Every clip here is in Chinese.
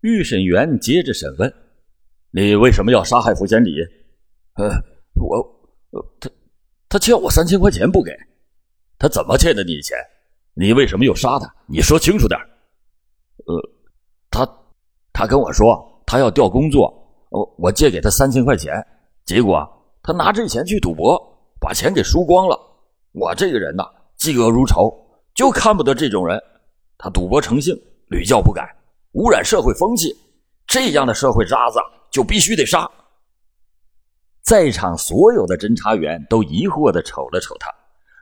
预审员接着审问：“你为什么要杀害傅贤礼？”“呃，我……呃他他欠我三千块钱不给。”“他怎么欠的你的钱？你为什么又杀他？你说清楚点。”“呃，他他跟我说他要调工作，我我借给他三千块钱，结果他拿这钱去赌博，把钱给输光了。我这个人呐，嫉恶如仇，就看不得这种人。他赌博成性，屡教不改。”污染社会风气，这样的社会渣子就必须得杀。在场所有的侦查员都疑惑的瞅了瞅他，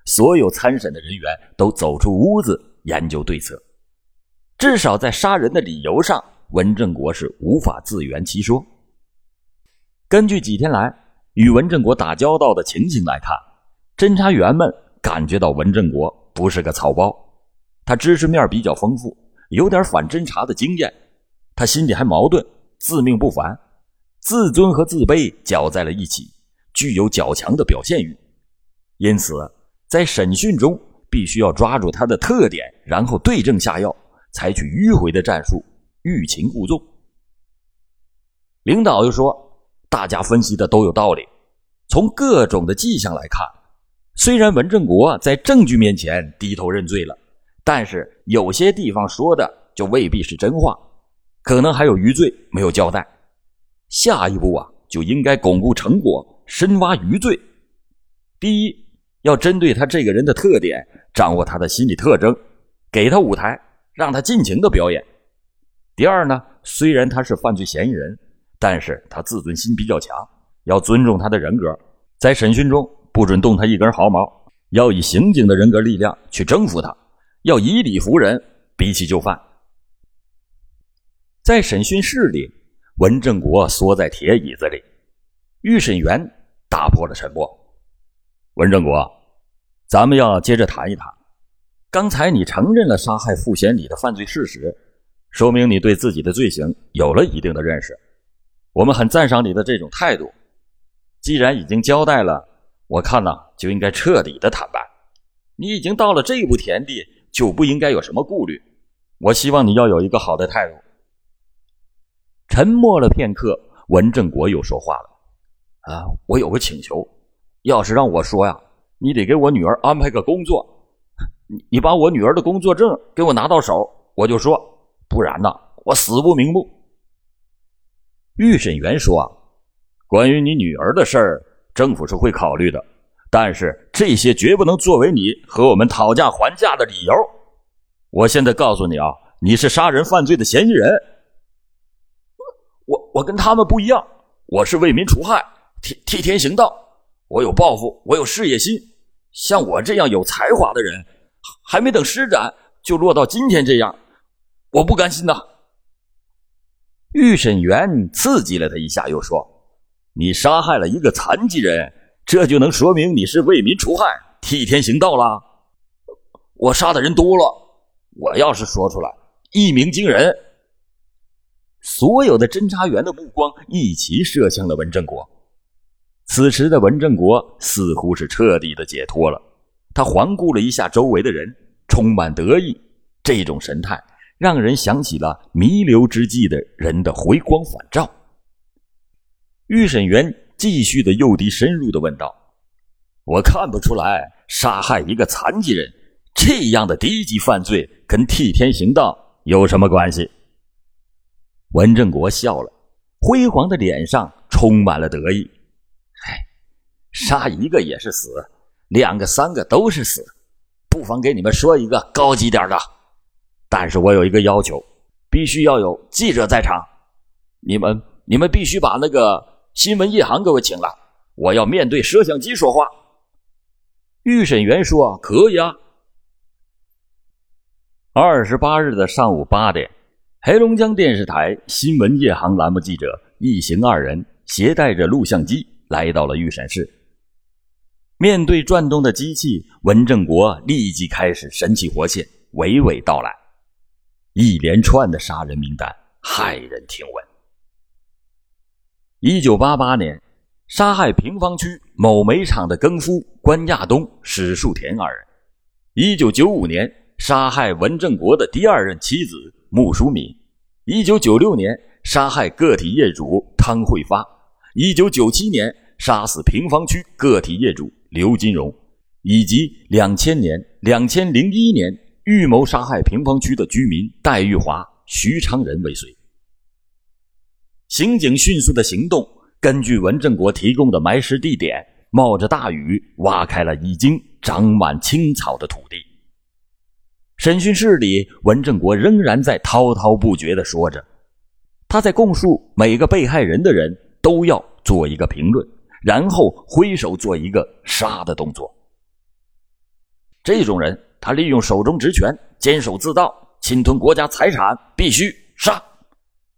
所有参审的人员都走出屋子研究对策。至少在杀人的理由上，文正国是无法自圆其说。根据几天来与文正国打交道的情形来看，侦查员们感觉到文正国不是个草包，他知识面比较丰富。有点反侦查的经验，他心里还矛盾，自命不凡，自尊和自卑搅在了一起，具有较强的表现欲。因此，在审讯中必须要抓住他的特点，然后对症下药，采取迂回的战术，欲擒故纵。领导又说：“大家分析的都有道理，从各种的迹象来看，虽然文正国在证据面前低头认罪了。”但是有些地方说的就未必是真话，可能还有余罪没有交代。下一步啊，就应该巩固成果，深挖余罪。第一，要针对他这个人的特点，掌握他的心理特征，给他舞台，让他尽情的表演。第二呢，虽然他是犯罪嫌疑人，但是他自尊心比较强，要尊重他的人格，在审讯中不准动他一根毫毛，要以刑警的人格力量去征服他。要以理服人，比起就范。在审讯室里，文正国缩在铁椅子里，预审员打破了沉默。文正国，咱们要接着谈一谈。刚才你承认了杀害傅贤礼的犯罪事实，说明你对自己的罪行有了一定的认识。我们很赞赏你的这种态度。既然已经交代了，我看呢就应该彻底的坦白。你已经到了这步田地。就不应该有什么顾虑。我希望你要有一个好的态度。沉默了片刻，文正国又说话了：“啊，我有个请求，要是让我说呀，你得给我女儿安排个工作。你你把我女儿的工作证给我拿到手，我就说；不然呢，我死不瞑目。”预审员说：“啊，关于你女儿的事儿，政府是会考虑的。”但是这些绝不能作为你和我们讨价还价的理由。我现在告诉你啊，你是杀人犯罪的嫌疑人。我我跟他们不一样，我是为民除害，替替天行道。我有抱负，我有事业心。像我这样有才华的人，还没等施展，就落到今天这样，我不甘心呐。预审员刺激了他一下，又说：“你杀害了一个残疾人。”这就能说明你是为民除害、替天行道了。我杀的人多了，我要是说出来，一鸣惊人。所有的侦查员的目光一齐射向了文正国。此时的文正国似乎是彻底的解脱了，他环顾了一下周围的人，充满得意。这种神态让人想起了弥留之际的人的回光返照。预审员。继续的诱敌深入的问道：“我看不出来，杀害一个残疾人这样的低级犯罪跟替天行道有什么关系？”文正国笑了，辉煌的脸上充满了得意：“哎，杀一个也是死，两个、三个都是死。不妨给你们说一个高级点的，但是我有一个要求，必须要有记者在场。你们，你们必须把那个。”新闻夜航各位请了，我要面对摄像机说话。预审员说：“可以啊。”二十八日的上午八点，黑龙江电视台新闻夜航栏目记者一行二人携带着录像机来到了预审室。面对转动的机器，文正国立即开始神气活现，娓娓道来一连串的杀人名单，骇人听闻。一九八八年，杀害平房区某煤厂的更夫关亚东、史树田二人；一九九五年，杀害文正国的第二任妻子穆淑敏；一九九六年杀害个体业主汤慧发，一九九七年杀死平房区个体业主刘金荣，以及两千年、两千零一年预谋杀害平房区的居民戴玉华、徐昌仁为遂。刑警迅速的行动，根据文正国提供的埋尸地点，冒着大雨挖开了已经长满青草的土地。审讯室里，文正国仍然在滔滔不绝地说着。他在供述每个被害人的人都要做一个评论，然后挥手做一个杀的动作。这种人，他利用手中职权，监守自盗，侵吞国家财产，必须杀。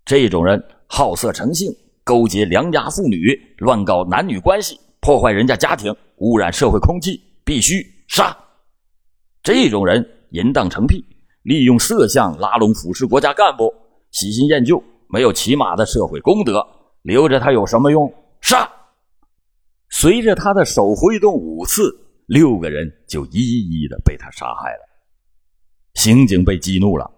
这种人好色成性，勾结良家妇女，乱搞男女关系，破坏人家家庭，污染社会空气，必须杀。这种人。淫荡成癖，利用色相拉拢腐蚀国家干部，喜新厌旧，没有起码的社会公德，留着他有什么用？杀！随着他的手挥动五次，六个人就一一的被他杀害了。刑警被激怒了，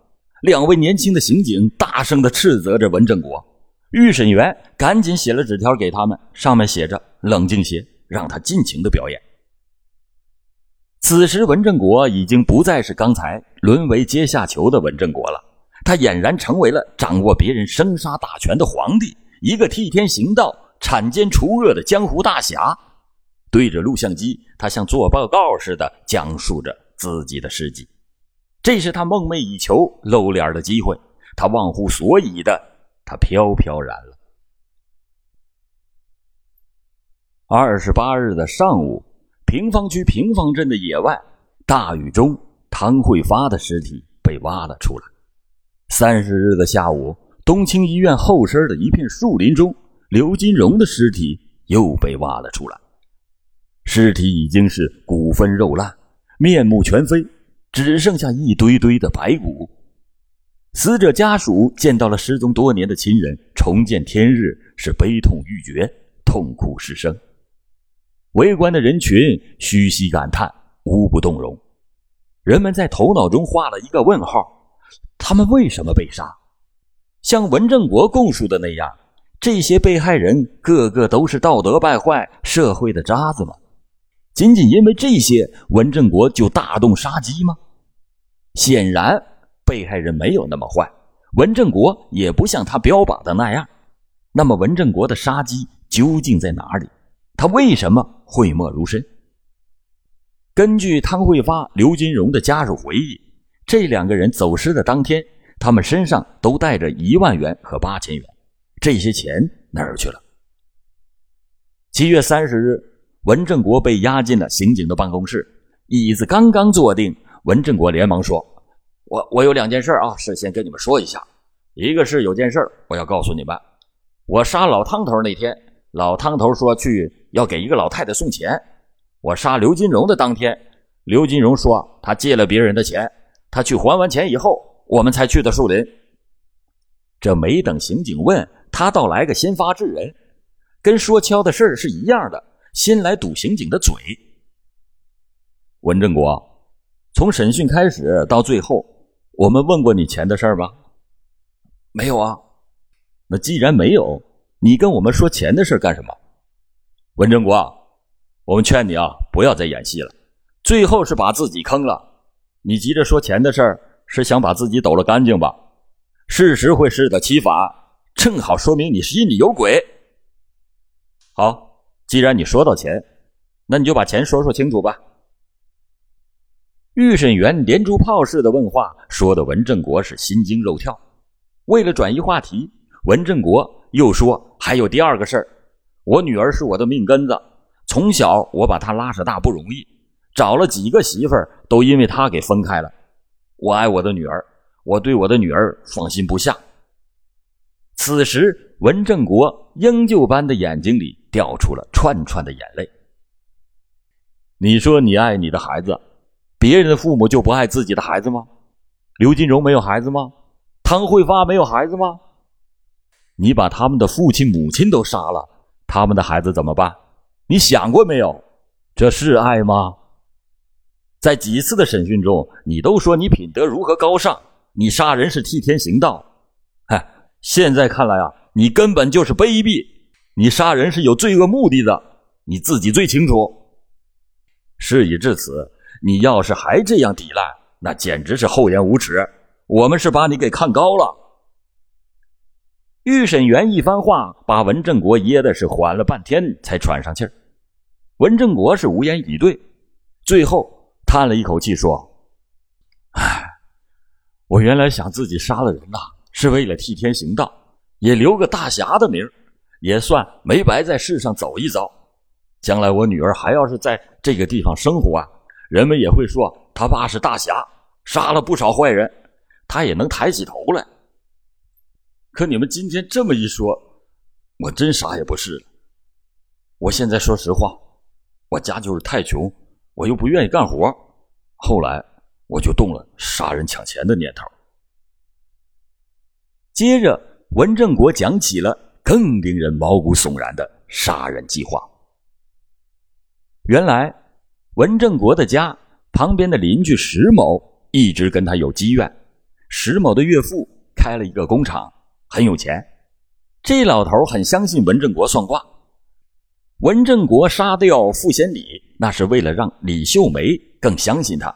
两位年轻的刑警大声的斥责着文正国。预审员赶紧写了纸条给他们，上面写着：“冷静些，让他尽情的表演。”此时，文正国已经不再是刚才沦为阶下囚的文正国了，他俨然成为了掌握别人生杀大权的皇帝，一个替天行道、铲奸除恶的江湖大侠。对着录像机，他像做报告似的讲述着自己的事迹。这是他梦寐以求露脸的机会，他忘乎所以的，他飘飘然了。二十八日的上午。平房区平房镇的野外，大雨中，汤慧发的尸体被挖了出来。三十日的下午，冬青医院后身的一片树林中，刘金荣的尸体又被挖了出来。尸体已经是骨分肉烂，面目全非，只剩下一堆堆的白骨。死者家属见到了失踪多年的亲人重见天日，是悲痛欲绝，痛哭失声。围观的人群嘘唏感叹，无不动容。人们在头脑中画了一个问号：他们为什么被杀？像文正国供述的那样，这些被害人个个都是道德败坏、社会的渣子吗？仅仅因为这些，文正国就大动杀机吗？显然，被害人没有那么坏，文正国也不像他标榜的那样。那么，文正国的杀机究竟在哪里？他为什么讳莫如深？根据汤慧发、刘金荣的家属回忆，这两个人走失的当天，他们身上都带着一万元和八千元，这些钱哪儿去了？七月三十日，文正国被押进了刑警的办公室，椅子刚刚坐定，文正国连忙说：“我我有两件事啊，事先跟你们说一下。一个是有件事我要告诉你们，我杀老汤头那天，老汤头说去。”要给一个老太太送钱。我杀刘金荣的当天，刘金荣说他借了别人的钱，他去还完钱以后，我们才去的树林。这没等刑警问他，倒来个先发制人，跟说敲的事儿是一样的，先来堵刑警的嘴。文正国，从审讯开始到最后，我们问过你钱的事儿吗？没有啊。那既然没有，你跟我们说钱的事干什么？文正国，我们劝你啊，不要再演戏了，最后是把自己坑了。你急着说钱的事儿，是想把自己抖了干净吧？事实会适得其反，正好说明你心里有鬼。好，既然你说到钱，那你就把钱说说清楚吧。预审员连珠炮似的问话，说的文正国是心惊肉跳。为了转移话题，文正国又说还有第二个事儿。我女儿是我的命根子，从小我把她拉扯大不容易，找了几个媳妇都因为她给分开了。我爱我的女儿，我对我的女儿放心不下。此时，文正国鹰鹫般的眼睛里掉出了串串的眼泪。你说你爱你的孩子，别人的父母就不爱自己的孩子吗？刘金荣没有孩子吗？汤慧发没有孩子吗？你把他们的父亲母亲都杀了。他们的孩子怎么办？你想过没有？这是爱吗？在几次的审讯中，你都说你品德如何高尚，你杀人是替天行道。嗨，现在看来啊，你根本就是卑鄙，你杀人是有罪恶目的的，你自己最清楚。事已至此，你要是还这样抵赖，那简直是厚颜无耻。我们是把你给看高了。预审员一番话，把文正国噎的是缓了半天才喘上气儿。文正国是无言以对，最后叹了一口气说：“唉，我原来想自己杀了人呐，是为了替天行道，也留个大侠的名也算没白在世上走一遭。将来我女儿还要是在这个地方生活啊，人们也会说他爸是大侠，杀了不少坏人，他也能抬起头来。可你们今天这么一说，我真啥也不是了。我现在说实话。”我家就是太穷，我又不愿意干活，后来我就动了杀人抢钱的念头。接着，文正国讲起了更令人毛骨悚然的杀人计划。原来，文正国的家旁边的邻居石某一直跟他有积怨。石某的岳父开了一个工厂，很有钱，这老头很相信文正国算卦。文正国杀掉傅贤礼，那是为了让李秀梅更相信他，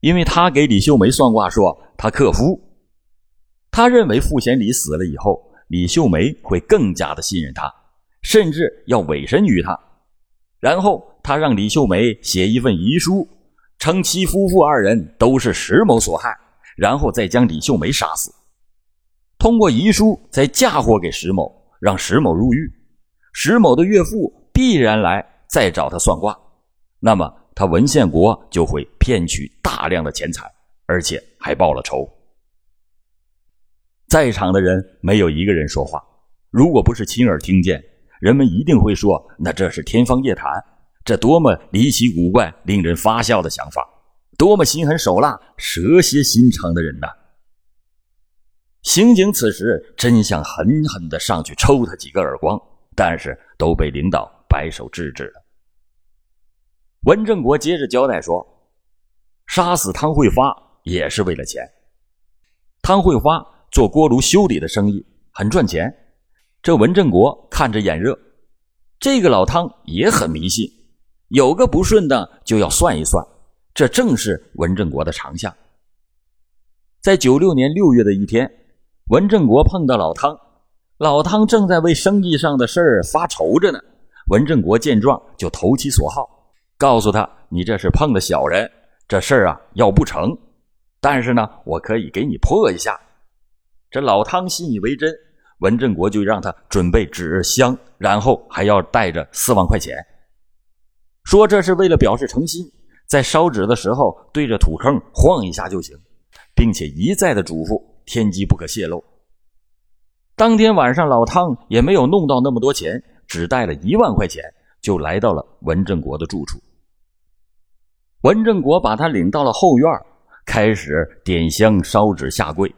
因为他给李秀梅算卦说他克夫。他认为傅贤礼死了以后，李秀梅会更加的信任他，甚至要委身于他。然后他让李秀梅写一份遗书，称其夫妇二人都是石某所害，然后再将李秀梅杀死，通过遗书再嫁祸给石某，让石某入狱。石某的岳父。必然来再找他算卦，那么他文献国就会骗取大量的钱财，而且还报了仇。在场的人没有一个人说话，如果不是亲耳听见，人们一定会说：“那这是天方夜谭，这多么离奇古怪、令人发笑的想法，多么心狠手辣、蛇蝎心肠的人呐！”刑警此时真想狠狠的上去抽他几个耳光，但是都被领导。摆手制止了。文正国接着交代说：“杀死汤慧发也是为了钱。汤慧发做锅炉修理的生意很赚钱，这文正国看着眼热。这个老汤也很迷信，有个不顺的就要算一算，这正是文正国的长项。在九六年六月的一天，文正国碰到老汤，老汤正在为生意上的事儿发愁着呢。”文正国见状就投其所好，告诉他：“你这是碰了小人，这事儿啊要不成。但是呢，我可以给你破一下。”这老汤信以为真，文正国就让他准备纸箱，然后还要带着四万块钱，说这是为了表示诚心，在烧纸的时候对着土坑晃一下就行，并且一再的嘱咐天机不可泄露。当天晚上，老汤也没有弄到那么多钱。只带了一万块钱，就来到了文正国的住处。文正国把他领到了后院，开始点香烧纸下跪，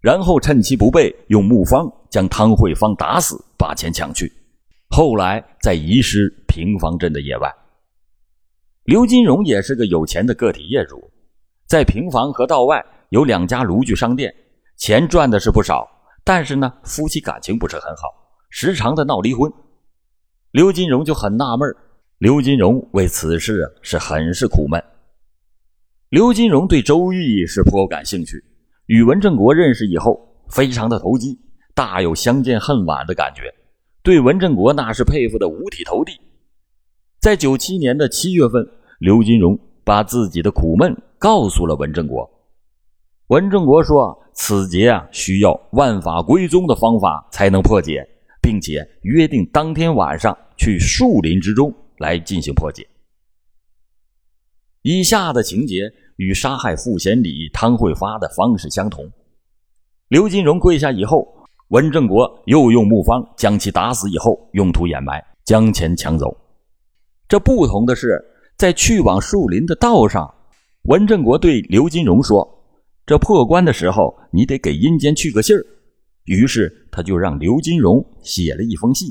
然后趁其不备，用木方将汤慧芳打死，把钱抢去。后来再遗失平房镇的野外。刘金荣也是个有钱的个体业主，在平房和道外有两家炉具商店，钱赚的是不少，但是呢，夫妻感情不是很好，时常的闹离婚。刘金荣就很纳闷刘金荣为此事是很是苦闷。刘金荣对周易是颇感兴趣，与文正国认识以后，非常的投机，大有相见恨晚的感觉，对文正国那是佩服的五体投地。在九七年的七月份，刘金荣把自己的苦闷告诉了文正国。文正国说：“此劫啊，需要万法归宗的方法才能破解。”并且约定当天晚上去树林之中来进行破解。以下的情节与杀害傅贤礼、汤慧发的方式相同。刘金荣跪下以后，文正国又用木方将其打死以后，用土掩埋，将钱抢走。这不同的是，在去往树林的道上，文正国对刘金荣说：“这破关的时候，你得给阴间去个信儿。”于是他就让刘金荣写了一封信，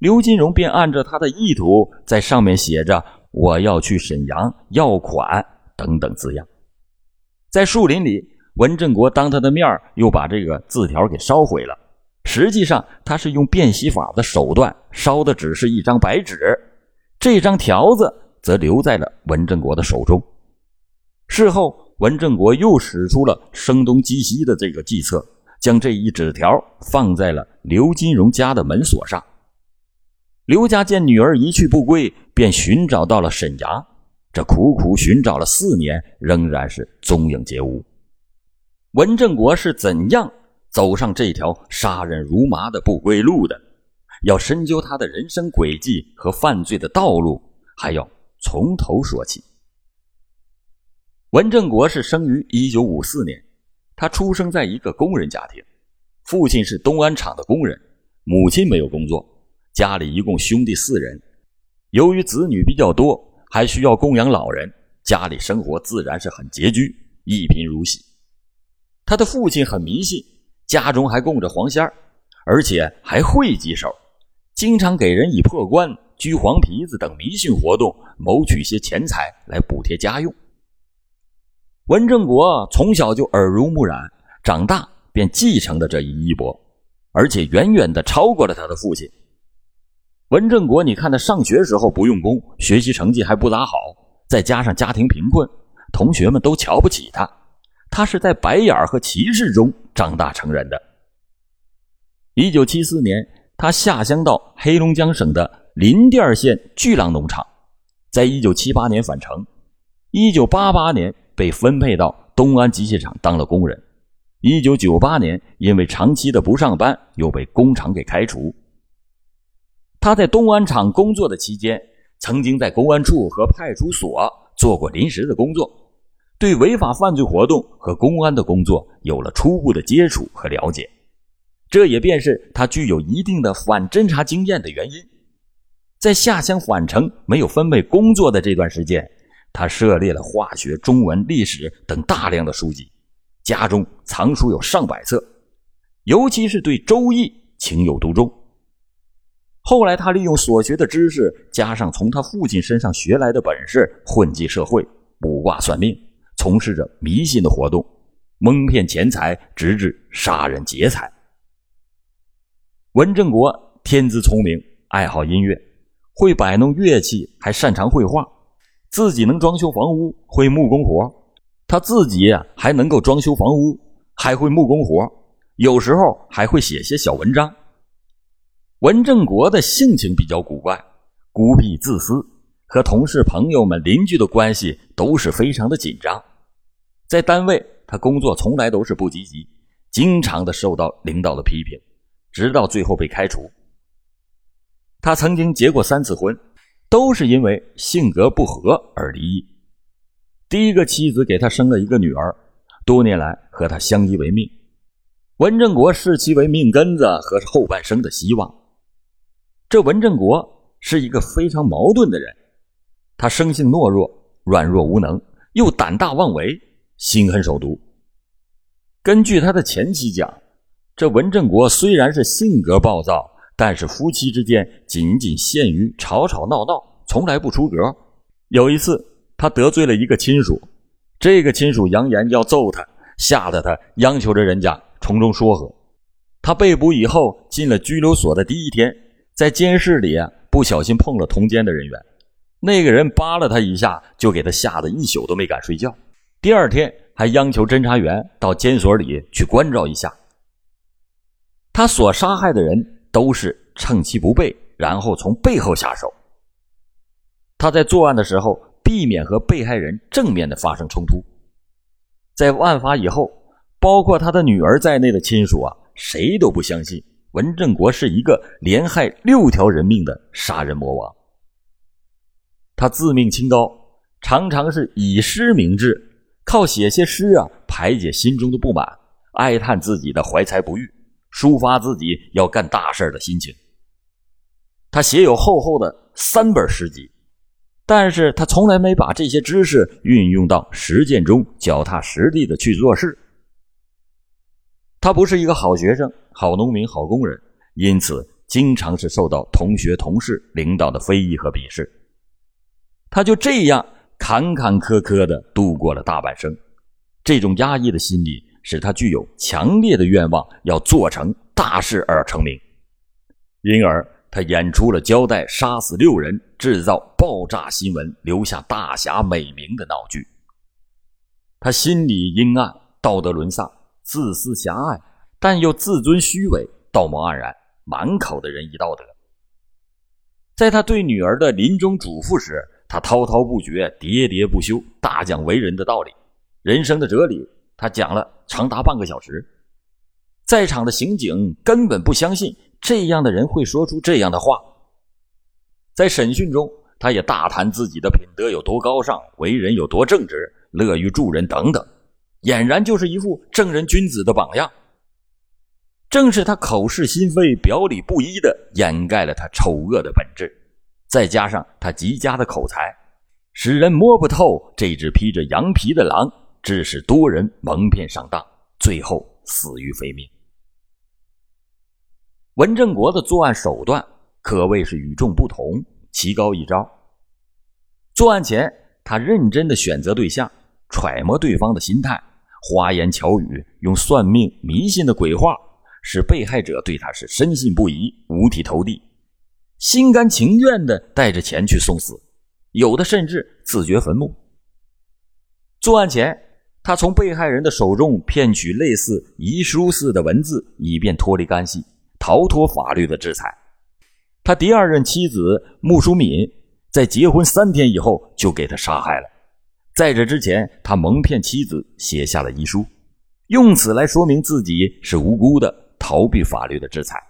刘金荣便按照他的意图在上面写着“我要去沈阳要款”等等字样。在树林里，文正国当他的面又把这个字条给烧毁了，实际上他是用变戏法的手段烧的只是一张白纸，这张条子则留在了文正国的手中。事后，文正国又使出了声东击西的这个计策，将这一纸条放在了刘金荣家的门锁上。刘家见女儿一去不归，便寻找到了沈阳。这苦苦寻找了四年，仍然是踪影皆无。文正国是怎样走上这条杀人如麻的不归路的？要深究他的人生轨迹和犯罪的道路，还要从头说起。文正国是生于一九五四年，他出生在一个工人家庭，父亲是东安厂的工人，母亲没有工作。家里一共兄弟四人，由于子女比较多，还需要供养老人，家里生活自然是很拮据，一贫如洗。他的父亲很迷信，家中还供着黄仙儿，而且还会几手，经常给人以破棺、鞠黄皮子等迷信活动谋取些钱财来补贴家用。文正国从小就耳濡目染，长大便继承了这一衣钵，而且远远的超过了他的父亲。文正国，你看他上学时候不用功，学习成绩还不咋好，再加上家庭贫困，同学们都瞧不起他。他是在白眼和歧视中长大成人的。一九七四年，他下乡到黑龙江省的林甸县巨浪农场，在一九七八年返城，一九八八年被分配到东安机械厂当了工人，一九九八年因为长期的不上班，又被工厂给开除。他在东安厂工作的期间，曾经在公安处和派出所做过临时的工作，对违法犯罪活动和公安的工作有了初步的接触和了解，这也便是他具有一定的反侦查经验的原因。在下乡返城没有分配工作的这段时间，他涉猎了化学、中文、历史等大量的书籍，家中藏书有上百册，尤其是对《周易》情有独钟。后来，他利用所学的知识，加上从他父亲身上学来的本事，混迹社会，卜卦算命，从事着迷信的活动，蒙骗钱财，直至杀人劫财。文正国天资聪明，爱好音乐，会摆弄乐器，还擅长绘画，自己能装修房屋，会木工活。他自己呀，还能够装修房屋，还会木工活，有时候还会写些小文章。文正国的性情比较古怪，孤僻自私，和同事、朋友们、邻居的关系都是非常的紧张。在单位，他工作从来都是不积极，经常的受到领导的批评，直到最后被开除。他曾经结过三次婚，都是因为性格不合而离异。第一个妻子给他生了一个女儿，多年来和他相依为命。文正国视其为命根子和后半生的希望。这文正国是一个非常矛盾的人，他生性懦弱、软弱无能，又胆大妄为、心狠手毒。根据他的前妻讲，这文正国虽然是性格暴躁，但是夫妻之间仅仅限于吵吵闹闹，从来不出格。有一次，他得罪了一个亲属，这个亲属扬言要揍他，吓得他央求着人家从中说和。他被捕以后，进了拘留所的第一天。在监室里，不小心碰了同监的人员，那个人扒了他一下，就给他吓得一宿都没敢睡觉。第二天还央求侦查员到监所里去关照一下。他所杀害的人都是趁其不备，然后从背后下手。他在作案的时候避免和被害人正面的发生冲突。在案发以后，包括他的女儿在内的亲属啊，谁都不相信。文正国是一个连害六条人命的杀人魔王。他自命清高，常常是以诗明志，靠写些诗啊排解心中的不满，哀叹自己的怀才不遇，抒发自己要干大事的心情。他写有厚厚的三本诗集，但是他从来没把这些知识运用到实践中，脚踏实地的去做事。他不是一个好学生、好农民、好工人，因此经常是受到同学、同事、领导的非议和鄙视。他就这样坎坎坷坷的度过了大半生。这种压抑的心理使他具有强烈的愿望，要做成大事而成名，因而他演出了交代杀死六人、制造爆炸新闻、留下大侠美名的闹剧。他心里阴暗，道德沦丧，自私狭隘，但又自尊虚伪，道貌岸然，满口的仁义道德。在他对女儿的临终嘱咐时，他滔滔不绝，喋喋不休，大讲为人的道理、人生的哲理。他讲了长达半个小时，在场的刑警根本不相信这样的人会说出这样的话。在审讯中，他也大谈自己的品德有多高尚，为人有多正直，乐于助人等等，俨然就是一副正人君子的榜样。正是他口是心非、表里不一的掩盖了他丑恶的本质，再加上他极佳的口才，使人摸不透这只披着羊皮的狼，致使多人蒙骗上当，最后死于非命。文正国的作案手段可谓是与众不同，奇高一招。作案前，他认真的选择对象，揣摩对方的心态，花言巧语，用算命迷信的鬼话。使被害者对他是深信不疑、五体投地，心甘情愿的带着钱去送死，有的甚至自掘坟墓。作案前，他从被害人的手中骗取类似遗书似的文字，以便脱离干系，逃脱法律的制裁。他第二任妻子穆淑敏在结婚三天以后就给他杀害了。在这之前，他蒙骗妻子写下了遗书，用此来说明自己是无辜的。逃避法律的制裁。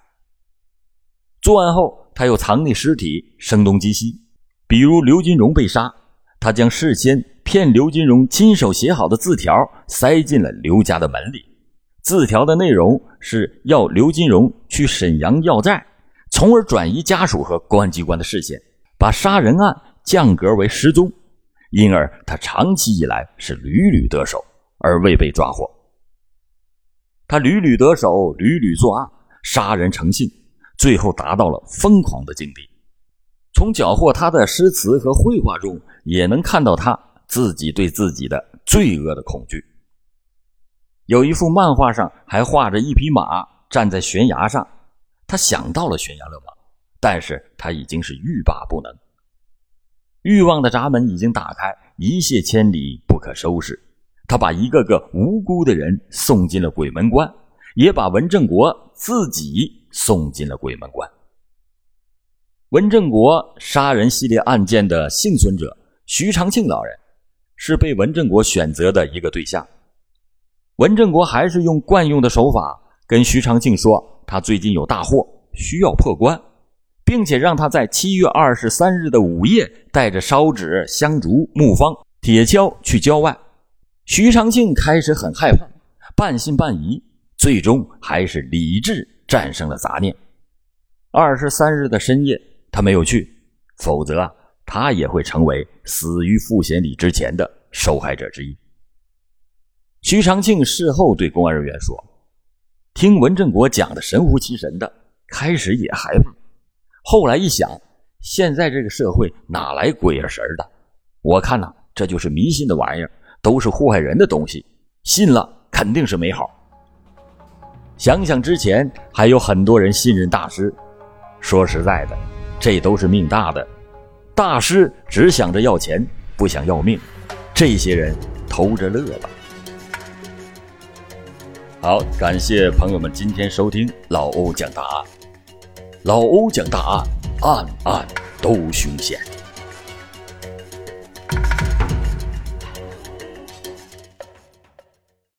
作案后，他又藏匿尸体，声东击西。比如刘金荣被杀，他将事先骗刘金荣亲手写好的字条塞进了刘家的门里。字条的内容是要刘金荣去沈阳要债，从而转移家属和公安机关的视线，把杀人案降格为失踪。因而，他长期以来是屡屡得手，而未被抓获。他屡屡得手，屡屡作案，杀人成性，最后达到了疯狂的境地。从缴获他的诗词和绘画中，也能看到他自己对自己的罪恶的恐惧。有一幅漫画上还画着一匹马站在悬崖上，他想到了悬崖勒马，但是他已经是欲罢不能。欲望的闸门已经打开，一泻千里，不可收拾。他把一个个无辜的人送进了鬼门关，也把文正国自己送进了鬼门关。文正国杀人系列案件的幸存者徐长庆老人，是被文正国选择的一个对象。文正国还是用惯用的手法跟徐长庆说，他最近有大祸需要破关，并且让他在七月二十三日的午夜带着烧纸、香烛、木方、铁锹去郊外。徐长庆开始很害怕，半信半疑，最终还是理智战胜了杂念。二十三日的深夜，他没有去，否则他也会成为死于傅贤礼之前的受害者之一。徐长庆事后对公安人员说：“听文正国讲的神乎其神的，开始也害怕，后来一想，现在这个社会哪来鬼啊神的？我看呐，这就是迷信的玩意儿。”都是祸害人的东西，信了肯定是没好。想想之前还有很多人信任大师，说实在的，这都是命大的。大师只想着要钱，不想要命，这些人偷着乐吧。好，感谢朋友们今天收听老欧讲大案。老欧讲大案，案案都凶险。